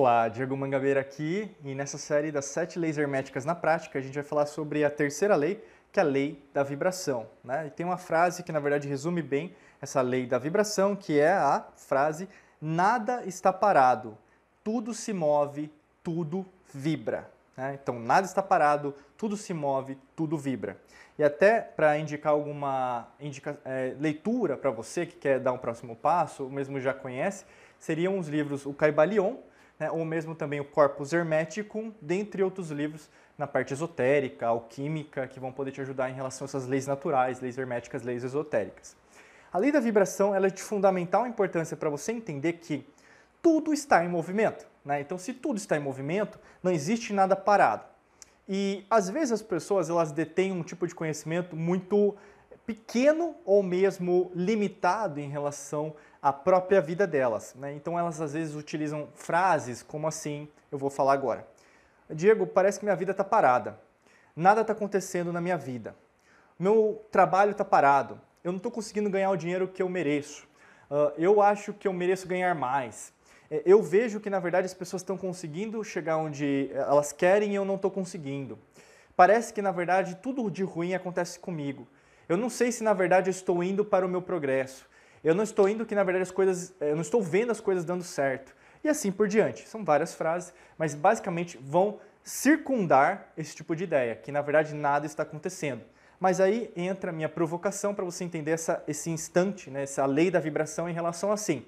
Olá, Diego Mangabeira aqui e nessa série das sete leis herméticas na prática a gente vai falar sobre a terceira lei, que é a lei da vibração. Né? E tem uma frase que na verdade resume bem essa lei da vibração, que é a frase nada está parado, tudo se move, tudo vibra. Né? Então nada está parado, tudo se move, tudo vibra. E até para indicar alguma indica, é, leitura para você que quer dar um próximo passo, ou mesmo já conhece, seriam os livros O Caibalion, né, ou mesmo também o Corpus Hermeticum, dentre outros livros na parte esotérica, alquímica, que vão poder te ajudar em relação a essas leis naturais, leis herméticas, leis esotéricas. A lei da vibração ela é de fundamental importância para você entender que tudo está em movimento. Né? Então, se tudo está em movimento, não existe nada parado. E às vezes as pessoas elas detêm um tipo de conhecimento muito pequeno ou mesmo limitado em relação à própria vida delas. Né? Então elas às vezes utilizam frases como assim, eu vou falar agora. Diego, parece que minha vida está parada. Nada está acontecendo na minha vida. Meu trabalho está parado. Eu não estou conseguindo ganhar o dinheiro que eu mereço. Uh, eu acho que eu mereço ganhar mais. É, eu vejo que na verdade as pessoas estão conseguindo chegar onde elas querem e eu não estou conseguindo. Parece que na verdade tudo de ruim acontece comigo. Eu não sei se na verdade eu estou indo para o meu progresso. Eu não estou indo que na verdade as coisas, eu não estou vendo as coisas dando certo. E assim por diante. São várias frases, mas basicamente vão circundar esse tipo de ideia, que na verdade nada está acontecendo. Mas aí entra a minha provocação para você entender essa, esse instante, né, essa lei da vibração em relação a assim.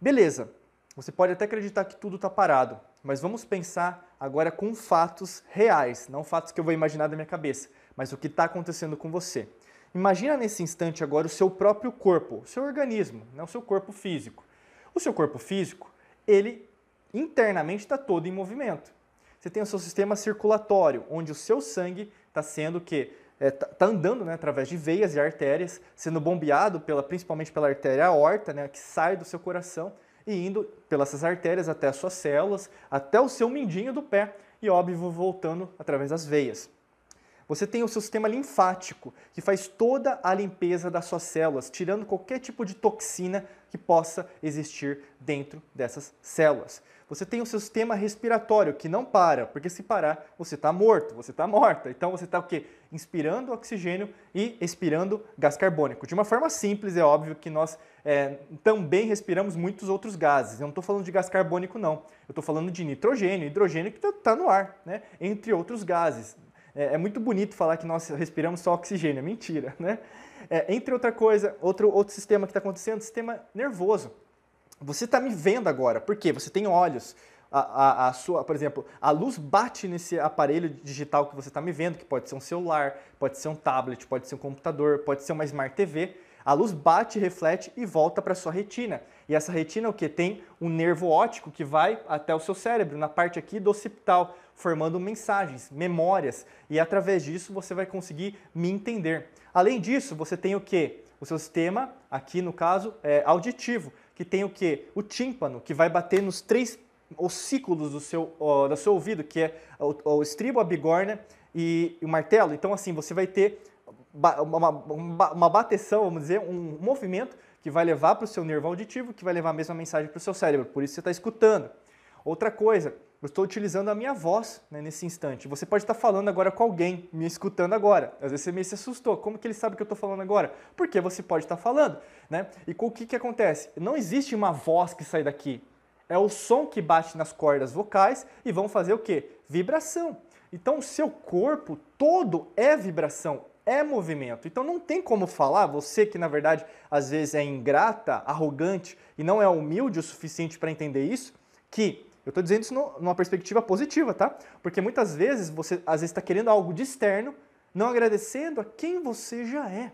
Beleza, você pode até acreditar que tudo está parado, mas vamos pensar agora com fatos reais, não fatos que eu vou imaginar da minha cabeça, mas o que está acontecendo com você. Imagina nesse instante agora o seu próprio corpo, o seu organismo, né, o seu corpo físico. O seu corpo físico, ele internamente está todo em movimento. Você tem o seu sistema circulatório, onde o seu sangue está sendo que está é, tá, tá andando né, através de veias e artérias, sendo bombeado pela, principalmente pela artéria aorta, né, que sai do seu coração e indo pelas artérias até as suas células, até o seu mindinho do pé e, óbvio, voltando através das veias. Você tem o seu sistema linfático, que faz toda a limpeza das suas células, tirando qualquer tipo de toxina que possa existir dentro dessas células. Você tem o seu sistema respiratório, que não para, porque se parar, você está morto, você está morta. Então você está o quê? Inspirando oxigênio e expirando gás carbônico. De uma forma simples, é óbvio que nós é, também respiramos muitos outros gases. Eu não estou falando de gás carbônico, não. Eu estou falando de nitrogênio, hidrogênio que está tá no ar, né? entre outros gases. É, é, muito bonito falar que nós respiramos só oxigênio, é mentira, né? É, entre outra coisa, outro, outro sistema que está acontecendo, sistema nervoso. Você está me vendo agora, por quê? Você tem olhos. A, a, a, sua, por exemplo, a luz bate nesse aparelho digital que você está me vendo, que pode ser um celular, pode ser um tablet, pode ser um computador, pode ser uma Smart TV. A luz bate, reflete e volta para sua retina. E essa retina o que tem um nervo óptico que vai até o seu cérebro, na parte aqui do occipital, formando mensagens, memórias, e através disso você vai conseguir me entender. Além disso, você tem o que? O seu sistema, aqui no caso, é auditivo, que tem o que? O tímpano, que vai bater nos três ossículos do seu, ó, do seu ouvido, que é o, o estribo, a bigorna e o martelo. Então, assim, você vai ter uma, uma, uma bateção, vamos dizer, um movimento que vai levar para o seu nervo auditivo, que vai levar a mesma mensagem para o seu cérebro. Por isso você está escutando. Outra coisa, eu estou utilizando a minha voz né, nesse instante. Você pode estar falando agora com alguém, me escutando agora. Às vezes você meio se assustou. Como que ele sabe que eu estou falando agora? Porque você pode estar falando. Né? E o que, que acontece? Não existe uma voz que sai daqui. É o som que bate nas cordas vocais e vão fazer o quê? Vibração. Então o seu corpo todo é vibração, é movimento. Então não tem como falar, você que na verdade às vezes é ingrata, arrogante e não é humilde o suficiente para entender isso, que eu estou dizendo isso numa perspectiva positiva, tá? Porque muitas vezes você às vezes está querendo algo de externo, não agradecendo a quem você já é.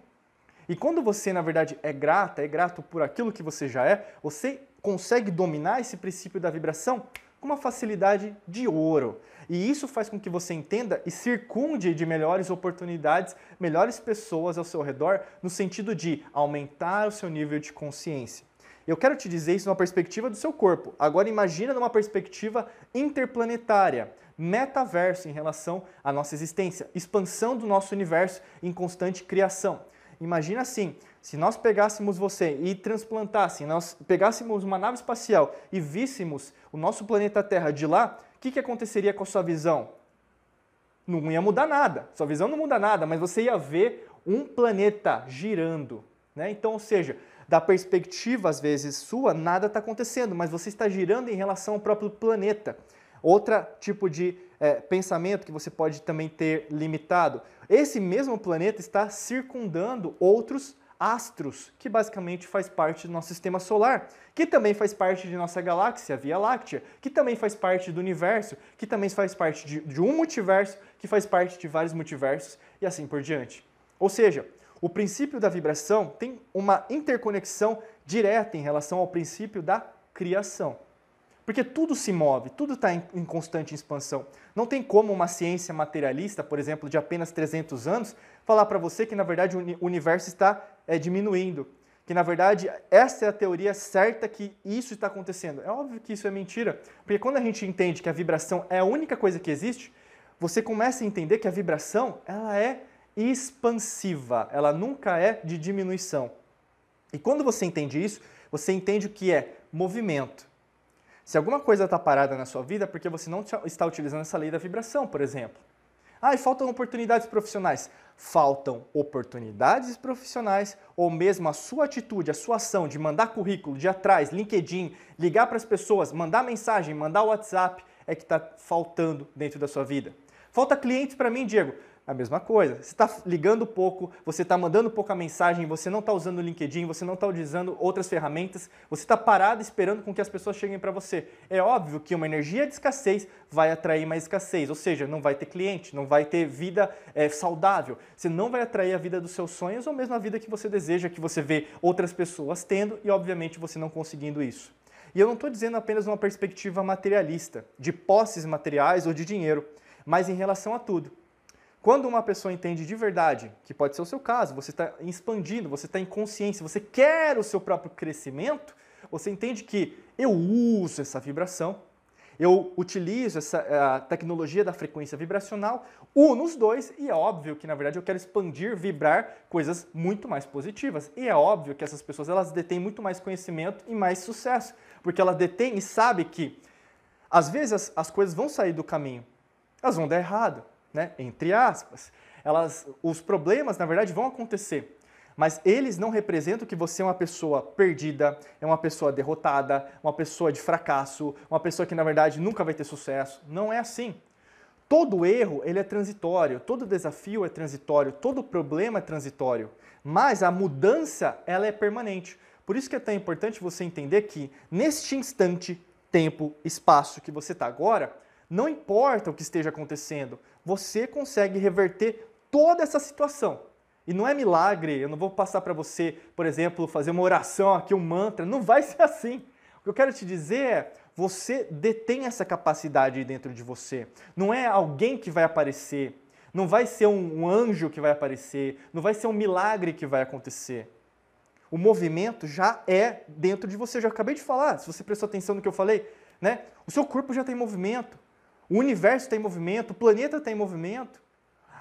E quando você, na verdade, é grata, é grato por aquilo que você já é, você consegue dominar esse princípio da vibração com uma facilidade de ouro. E isso faz com que você entenda e circunde de melhores oportunidades, melhores pessoas ao seu redor, no sentido de aumentar o seu nível de consciência. Eu quero te dizer isso numa perspectiva do seu corpo. Agora imagina numa perspectiva interplanetária, metaverso em relação à nossa existência, expansão do nosso universo em constante criação. imagina assim, se nós pegássemos você e transplantássemos, nós pegássemos uma nave espacial e víssemos o nosso planeta Terra de lá, o que, que aconteceria com a sua visão? Não ia mudar nada, sua visão não muda nada, mas você ia ver um planeta girando. Né? Então, ou seja, da perspectiva, às vezes, sua, nada está acontecendo, mas você está girando em relação ao próprio planeta. Outro tipo de é, pensamento que você pode também ter limitado. Esse mesmo planeta está circundando outros astros, que basicamente faz parte do nosso sistema solar, que também faz parte de nossa galáxia, Via Láctea, que também faz parte do universo, que também faz parte de, de um multiverso, que faz parte de vários multiversos e assim por diante. Ou seja, o princípio da vibração tem uma interconexão direta em relação ao princípio da criação. Porque tudo se move, tudo está em, constante expansão. Não tem como uma ciência materialista, por exemplo, de apenas 300 anos, falar para você que na verdade o universo está é, diminuindo. Que na verdade essa é a teoria certa que isso está acontecendo. É óbvio que isso é mentira. Porque quando a gente entende que a vibração é a única coisa que existe, você começa a entender que a vibração ela é expansiva, ela nunca é de diminuição. E quando você entende isso, você entende o que é movimento. Se alguma coisa está parada na sua vida, é porque você não está utilizando essa lei da vibração, por exemplo. Ah, e faltam oportunidades profissionais. Faltam oportunidades profissionais ou mesmo a sua atitude, a sua ação de mandar currículo, de atrás, LinkedIn, ligar para as pessoas, mandar mensagem, mandar WhatsApp, é que está faltando dentro da sua vida. Falta clientes para mim, Diego a mesma coisa. Você está ligando pouco, você está mandando pouca mensagem, você não está usando o LinkedIn, você não está utilizando outras ferramentas, você está parado esperando com que as pessoas cheguem para você. É óbvio que uma energia de escassez vai atrair mais escassez, ou seja, não vai ter cliente, não vai ter vida é, saudável. Você não vai atrair a vida dos seus sonhos ou mesmo a vida que você deseja, que você vê outras pessoas tendo e, obviamente, você não conseguindo isso. E eu não estou dizendo apenas uma perspectiva materialista, de posses materiais ou de dinheiro, mas em relação a tudo. Quando uma pessoa entende de verdade, que pode ser o seu caso, você está expandindo, você está em consciência, você quer o seu próprio crescimento, você entende que eu uso essa vibração, eu utilizo essa tecnologia da frequência vibracional, uno os dois e é óbvio que na verdade eu quero expandir, vibrar coisas muito mais positivas. E é óbvio que essas pessoas elas detêm muito mais conhecimento e mais sucesso, porque ela detém e sabe que às vezes as, as coisas vão sair do caminho, elas vão dar errado, né? entre aspas. Elas, os problemas, na verdade, vão acontecer, mas eles não representam que você é uma pessoa perdida, é uma pessoa derrotada, uma pessoa de fracasso, uma pessoa que, na verdade, nunca vai ter sucesso. Não é assim. Todo erro ele é transitório, todo desafio é transitório, todo problema é transitório, mas a mudança ela é permanente. Por isso que é tão importante você entender que neste instante, tempo, espaço que você está agora, não importa o que esteja acontecendo, você consegue reverter toda essa situação. E não é milagre, eu não vou passar para você, por exemplo, fazer uma oração aqui, um mantra, não vai ser assim. O que eu quero te dizer é, você detém essa capacidade dentro de você. Não é alguém que vai aparecer, não vai ser um anjo que vai aparecer, não vai ser um milagre que vai acontecer. O movimento já é dentro de você. Eu já acabei de falar, se você prestou atenção no que eu falei, né? O seu corpo já tem movimento. O universo está em movimento, o planeta está em movimento.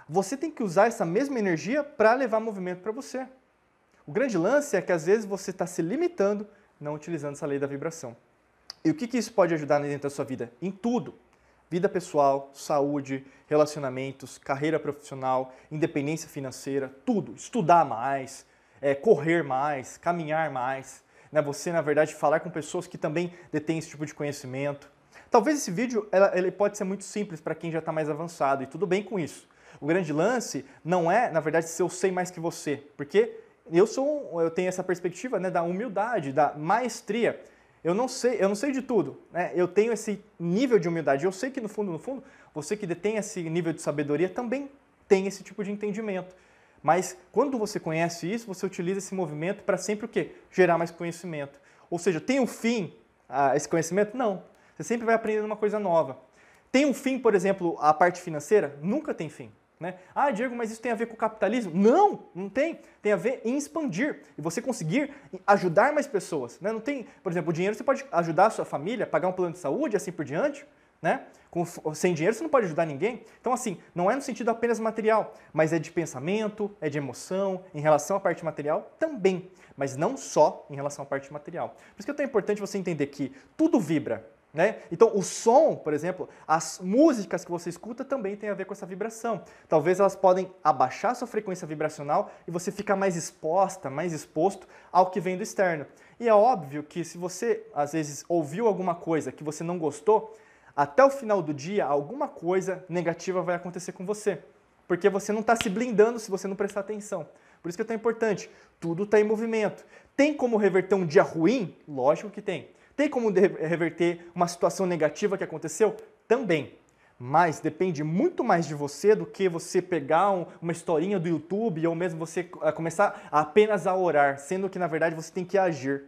Você tem que usar essa mesma energia para levar movimento para você. O grande lance é que às vezes você está se limitando não utilizando essa lei da vibração. E o que, que isso pode ajudar dentro da sua vida? Em tudo. Vida pessoal, saúde, relacionamentos, carreira profissional, independência financeira, tudo. Estudar mais, é, correr mais, caminhar mais. Né? Você, na verdade, falar com pessoas que também detêm esse tipo de conhecimento. Talvez esse vídeo ele pode ser muito simples para quem já está mais avançado e tudo bem com isso. O grande lance não é, na verdade, se eu sei mais que você, porque eu sou, eu tenho essa perspectiva né, da humildade, da maestria. Eu não sei, eu não sei de tudo, né? Eu tenho esse nível de humildade. Eu sei que no fundo, no fundo, você que detém esse nível de sabedoria também tem esse tipo de entendimento. Mas quando você conhece isso, você utiliza esse movimento para sempre o quê? Gerar mais conhecimento. Ou seja, tem um fim a esse conhecimento? Não. Você sempre vai aprendendo uma coisa nova. Tem um fim, por exemplo, a parte financeira? Nunca tem fim. Né? Ah, Diego, mas isso tem a ver com o capitalismo? Não, não tem. Tem a ver em expandir e você conseguir ajudar mais pessoas. Né? Não tem, por exemplo, o dinheiro você pode ajudar a sua família, pagar um plano de saúde, assim por diante. né? Com, sem dinheiro você não pode ajudar ninguém. Então, assim, não é no sentido apenas material, mas é de pensamento, é de emoção, em relação à parte material também, mas não só em relação à parte material. Por isso que é tão importante você entender que tudo vibra. Né? Então, o som, por exemplo, as músicas que você escuta também tem a ver com essa vibração. Talvez elas podem abaixar sua frequência vibracional e você fica mais exposta, mais exposto ao que vem do externo. E é óbvio que se você, às vezes, ouviu alguma coisa que você não gostou, até o final do dia, alguma coisa negativa vai acontecer com você. Porque você não está se blindando se você não prestar atenção. Por isso que é tão importante. Tudo está em movimento. Tem como reverter um dia ruim? Lógico que tem. Tem como reverter uma situação negativa que aconteceu? Também. Mas depende muito mais de você do que você pegar um, uma historinha do YouTube ou mesmo você uh, começar apenas a orar, sendo que na verdade você tem que agir.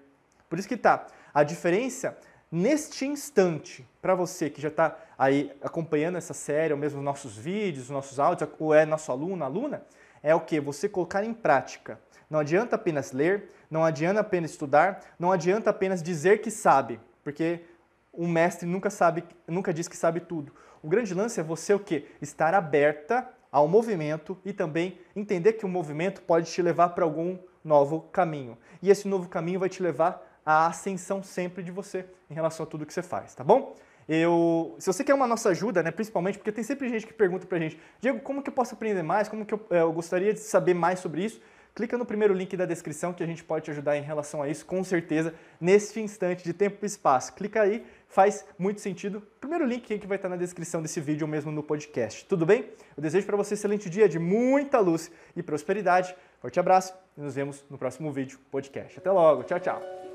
Por isso que tá. A diferença neste instante, para você que já está aí acompanhando essa série, ou mesmo os nossos vídeos, os nossos áudios, ou é nosso aluno, aluna, é o que? Você colocar em prática. Não adianta apenas ler, não adianta apenas estudar, não adianta apenas dizer que sabe, porque um mestre nunca sabe, nunca diz que sabe tudo. O grande lance é você o quê? Estar aberta ao movimento e também entender que o movimento pode te levar para algum novo caminho. E esse novo caminho vai te levar à ascensão sempre de você em relação a tudo que você faz, tá bom? Eu, se você quer uma nossa ajuda, né, principalmente porque tem sempre gente que pergunta pra gente, Diego, como que eu posso aprender mais? Como que eu, eh, eu gostaria de saber mais sobre isso? clica no primeiro link da descrição que a gente pode te ajudar em relação a isso, com certeza, neste instante de tempo e espaço. Clica aí, faz muito sentido. Primeiro link que vai estar na descrição desse vídeo ou mesmo no podcast. Tudo bem? Eu desejo para você um excelente dia de muita luz e prosperidade. Forte abraço e nos vemos no próximo vídeo podcast. Até logo. Tchau, tchau.